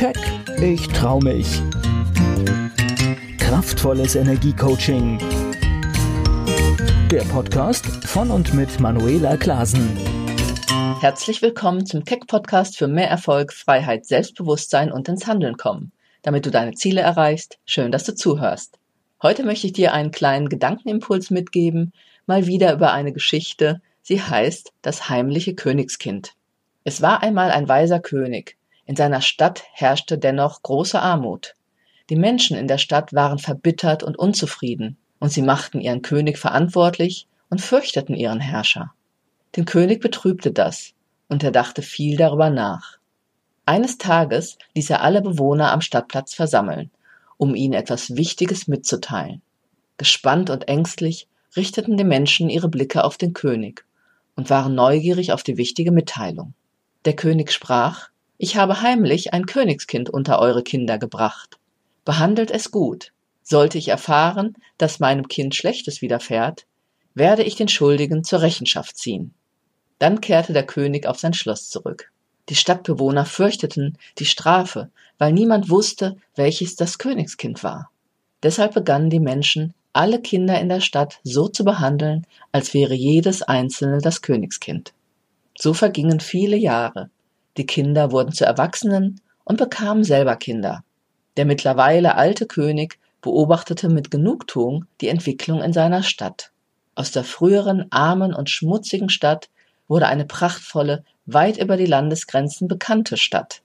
Keck, ich trau mich. Kraftvolles Energiecoaching. Der Podcast von und mit Manuela Klasen. Herzlich willkommen zum Keck Podcast für mehr Erfolg, Freiheit, Selbstbewusstsein und ins Handeln kommen. Damit du deine Ziele erreichst, schön, dass du zuhörst. Heute möchte ich dir einen kleinen Gedankenimpuls mitgeben, mal wieder über eine Geschichte. Sie heißt Das heimliche Königskind. Es war einmal ein weiser König. In seiner Stadt herrschte dennoch große Armut. Die Menschen in der Stadt waren verbittert und unzufrieden, und sie machten ihren König verantwortlich und fürchteten ihren Herrscher. Den König betrübte das, und er dachte viel darüber nach. Eines Tages ließ er alle Bewohner am Stadtplatz versammeln, um ihnen etwas Wichtiges mitzuteilen. Gespannt und ängstlich richteten die Menschen ihre Blicke auf den König und waren neugierig auf die wichtige Mitteilung. Der König sprach, ich habe heimlich ein Königskind unter eure Kinder gebracht. Behandelt es gut. Sollte ich erfahren, dass meinem Kind Schlechtes widerfährt, werde ich den Schuldigen zur Rechenschaft ziehen. Dann kehrte der König auf sein Schloss zurück. Die Stadtbewohner fürchteten die Strafe, weil niemand wusste, welches das Königskind war. Deshalb begannen die Menschen, alle Kinder in der Stadt so zu behandeln, als wäre jedes einzelne das Königskind. So vergingen viele Jahre. Die Kinder wurden zu Erwachsenen und bekamen selber Kinder. Der mittlerweile alte König beobachtete mit Genugtuung die Entwicklung in seiner Stadt. Aus der früheren armen und schmutzigen Stadt wurde eine prachtvolle, weit über die Landesgrenzen bekannte Stadt.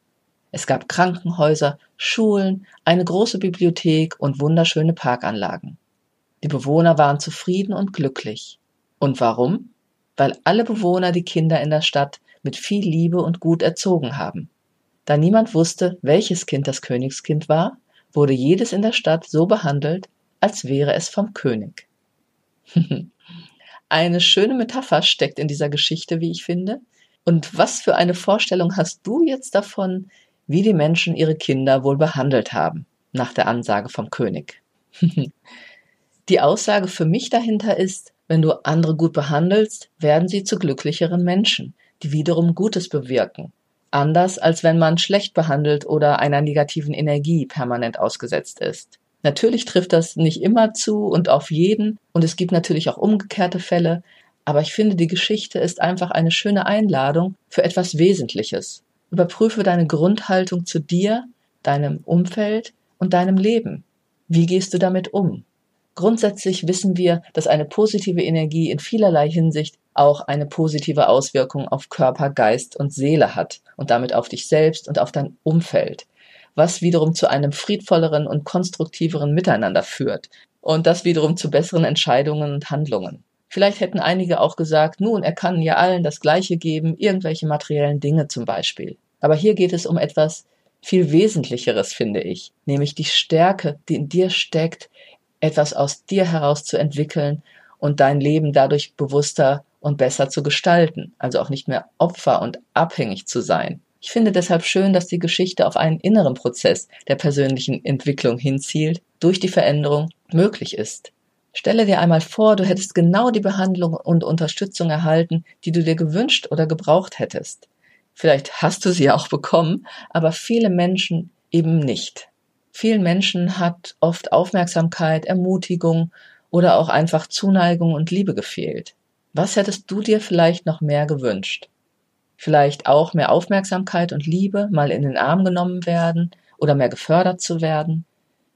Es gab Krankenhäuser, Schulen, eine große Bibliothek und wunderschöne Parkanlagen. Die Bewohner waren zufrieden und glücklich. Und warum? weil alle Bewohner die Kinder in der Stadt mit viel Liebe und gut erzogen haben. Da niemand wusste, welches Kind das Königskind war, wurde jedes in der Stadt so behandelt, als wäre es vom König. eine schöne Metapher steckt in dieser Geschichte, wie ich finde. Und was für eine Vorstellung hast du jetzt davon, wie die Menschen ihre Kinder wohl behandelt haben, nach der Ansage vom König? die Aussage für mich dahinter ist, wenn du andere gut behandelst, werden sie zu glücklicheren Menschen, die wiederum Gutes bewirken. Anders als wenn man schlecht behandelt oder einer negativen Energie permanent ausgesetzt ist. Natürlich trifft das nicht immer zu und auf jeden und es gibt natürlich auch umgekehrte Fälle, aber ich finde, die Geschichte ist einfach eine schöne Einladung für etwas Wesentliches. Überprüfe deine Grundhaltung zu dir, deinem Umfeld und deinem Leben. Wie gehst du damit um? Grundsätzlich wissen wir, dass eine positive Energie in vielerlei Hinsicht auch eine positive Auswirkung auf Körper, Geist und Seele hat und damit auf dich selbst und auf dein Umfeld, was wiederum zu einem friedvolleren und konstruktiveren Miteinander führt und das wiederum zu besseren Entscheidungen und Handlungen. Vielleicht hätten einige auch gesagt, nun, er kann ja allen das Gleiche geben, irgendwelche materiellen Dinge zum Beispiel. Aber hier geht es um etwas viel Wesentlicheres, finde ich, nämlich die Stärke, die in dir steckt, etwas aus dir heraus zu entwickeln und dein Leben dadurch bewusster und besser zu gestalten, also auch nicht mehr Opfer und abhängig zu sein. Ich finde deshalb schön, dass die Geschichte auf einen inneren Prozess der persönlichen Entwicklung hinzielt, durch die Veränderung möglich ist. Stelle dir einmal vor, du hättest genau die Behandlung und Unterstützung erhalten, die du dir gewünscht oder gebraucht hättest. Vielleicht hast du sie auch bekommen, aber viele Menschen eben nicht. Vielen Menschen hat oft Aufmerksamkeit, Ermutigung oder auch einfach Zuneigung und Liebe gefehlt. Was hättest du dir vielleicht noch mehr gewünscht? Vielleicht auch mehr Aufmerksamkeit und Liebe, mal in den Arm genommen werden oder mehr gefördert zu werden?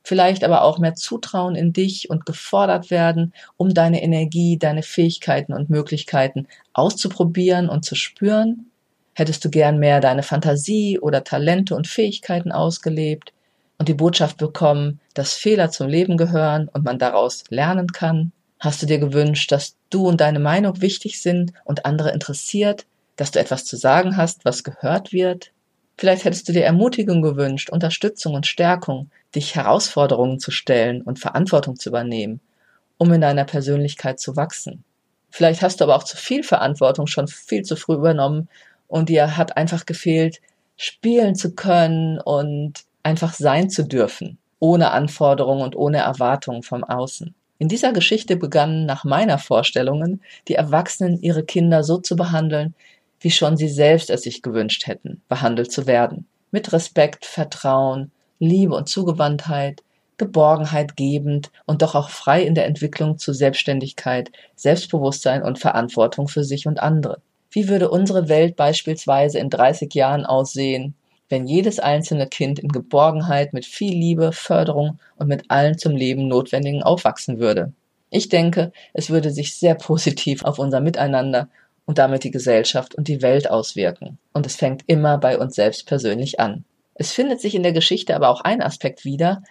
Vielleicht aber auch mehr Zutrauen in dich und gefordert werden, um deine Energie, deine Fähigkeiten und Möglichkeiten auszuprobieren und zu spüren? Hättest du gern mehr deine Fantasie oder Talente und Fähigkeiten ausgelebt? und die Botschaft bekommen, dass Fehler zum Leben gehören und man daraus lernen kann? Hast du dir gewünscht, dass du und deine Meinung wichtig sind und andere interessiert, dass du etwas zu sagen hast, was gehört wird? Vielleicht hättest du dir Ermutigung gewünscht, Unterstützung und Stärkung, dich Herausforderungen zu stellen und Verantwortung zu übernehmen, um in deiner Persönlichkeit zu wachsen. Vielleicht hast du aber auch zu viel Verantwortung schon viel zu früh übernommen und dir hat einfach gefehlt, spielen zu können und einfach sein zu dürfen, ohne Anforderungen und ohne Erwartungen vom Außen. In dieser Geschichte begannen nach meiner Vorstellungen die Erwachsenen ihre Kinder so zu behandeln, wie schon sie selbst es sich gewünscht hätten, behandelt zu werden. mit Respekt, Vertrauen, Liebe und Zugewandtheit, Geborgenheit gebend und doch auch frei in der Entwicklung zu Selbstständigkeit, Selbstbewusstsein und Verantwortung für sich und andere. Wie würde unsere Welt beispielsweise in 30 Jahren aussehen, wenn jedes einzelne Kind in Geborgenheit mit viel Liebe, Förderung und mit allen zum Leben Notwendigen aufwachsen würde? Ich denke, es würde sich sehr positiv auf unser Miteinander und damit die Gesellschaft und die Welt auswirken. Und es fängt immer bei uns selbst persönlich an. Es findet sich in der Geschichte aber auch ein Aspekt wieder,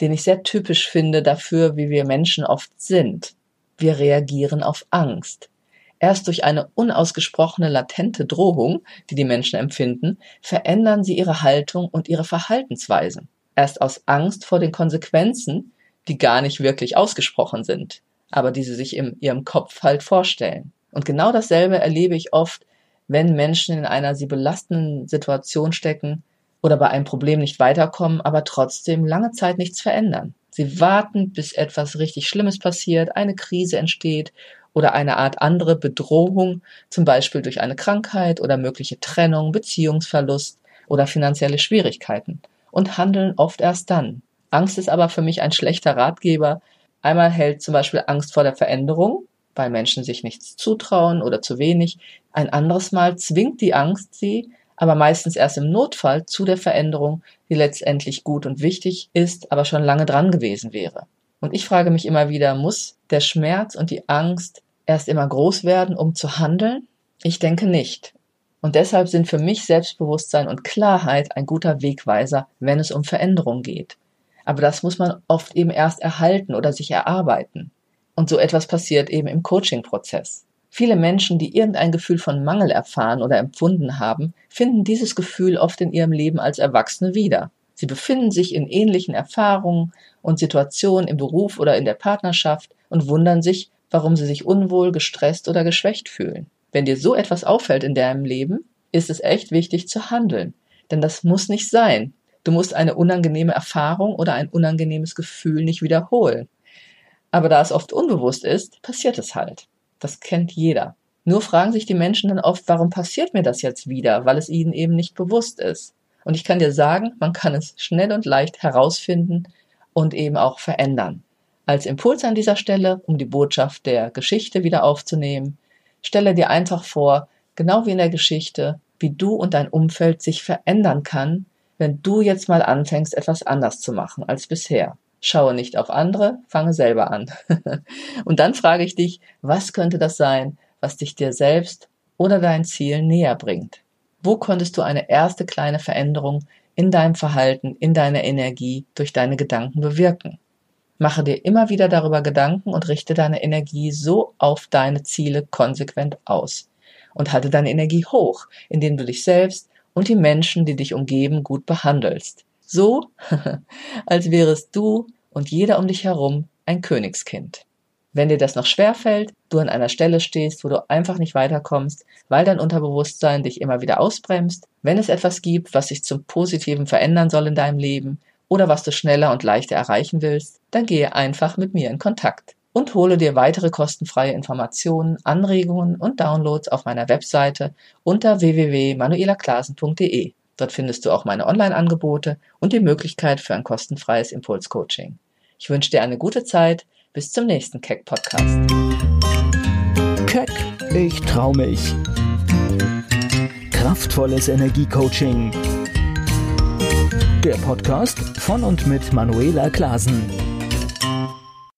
den ich sehr typisch finde dafür, wie wir Menschen oft sind. Wir reagieren auf Angst. Erst durch eine unausgesprochene latente Drohung, die die Menschen empfinden, verändern sie ihre Haltung und ihre Verhaltensweisen. Erst aus Angst vor den Konsequenzen, die gar nicht wirklich ausgesprochen sind, aber die sie sich in ihrem Kopf halt vorstellen. Und genau dasselbe erlebe ich oft, wenn Menschen in einer sie belastenden Situation stecken, oder bei einem Problem nicht weiterkommen, aber trotzdem lange Zeit nichts verändern. Sie warten, bis etwas richtig Schlimmes passiert, eine Krise entsteht oder eine Art andere Bedrohung, zum Beispiel durch eine Krankheit oder mögliche Trennung, Beziehungsverlust oder finanzielle Schwierigkeiten und handeln oft erst dann. Angst ist aber für mich ein schlechter Ratgeber. Einmal hält zum Beispiel Angst vor der Veränderung, weil Menschen sich nichts zutrauen oder zu wenig. Ein anderes Mal zwingt die Angst sie, aber meistens erst im Notfall zu der Veränderung, die letztendlich gut und wichtig ist, aber schon lange dran gewesen wäre. Und ich frage mich immer wieder, muss der Schmerz und die Angst erst immer groß werden, um zu handeln? Ich denke nicht. Und deshalb sind für mich Selbstbewusstsein und Klarheit ein guter Wegweiser, wenn es um Veränderung geht. Aber das muss man oft eben erst erhalten oder sich erarbeiten. Und so etwas passiert eben im Coaching-Prozess. Viele Menschen, die irgendein Gefühl von Mangel erfahren oder empfunden haben, finden dieses Gefühl oft in ihrem Leben als Erwachsene wieder. Sie befinden sich in ähnlichen Erfahrungen und Situationen im Beruf oder in der Partnerschaft und wundern sich, warum sie sich unwohl, gestresst oder geschwächt fühlen. Wenn dir so etwas auffällt in deinem Leben, ist es echt wichtig zu handeln. Denn das muss nicht sein. Du musst eine unangenehme Erfahrung oder ein unangenehmes Gefühl nicht wiederholen. Aber da es oft unbewusst ist, passiert es halt. Das kennt jeder. Nur fragen sich die Menschen dann oft, warum passiert mir das jetzt wieder, weil es ihnen eben nicht bewusst ist. Und ich kann dir sagen, man kann es schnell und leicht herausfinden und eben auch verändern. Als Impuls an dieser Stelle, um die Botschaft der Geschichte wieder aufzunehmen, stelle dir einfach vor, genau wie in der Geschichte, wie du und dein Umfeld sich verändern kann, wenn du jetzt mal anfängst, etwas anders zu machen als bisher. Schaue nicht auf andere, fange selber an. und dann frage ich dich, was könnte das sein, was dich dir selbst oder dein Ziel näher bringt? Wo konntest du eine erste kleine Veränderung in deinem Verhalten, in deiner Energie durch deine Gedanken bewirken? Mache dir immer wieder darüber Gedanken und richte deine Energie so auf deine Ziele konsequent aus. Und halte deine Energie hoch, indem du dich selbst und die Menschen, die dich umgeben, gut behandelst. So, als wärest du und jeder um dich herum ein Königskind. Wenn dir das noch schwer fällt, du an einer Stelle stehst, wo du einfach nicht weiterkommst, weil dein Unterbewusstsein dich immer wieder ausbremst, wenn es etwas gibt, was sich zum Positiven verändern soll in deinem Leben oder was du schneller und leichter erreichen willst, dann gehe einfach mit mir in Kontakt und hole dir weitere kostenfreie Informationen, Anregungen und Downloads auf meiner Webseite unter www.manuelaklasen.de. Dort findest du auch meine Online-Angebote und die Möglichkeit für ein kostenfreies Impulscoaching. Ich wünsche dir eine gute Zeit. Bis zum nächsten Keck Podcast. Keck, ich trau mich. Kraftvolles Energiecoaching. Der Podcast von und mit Manuela Klasen.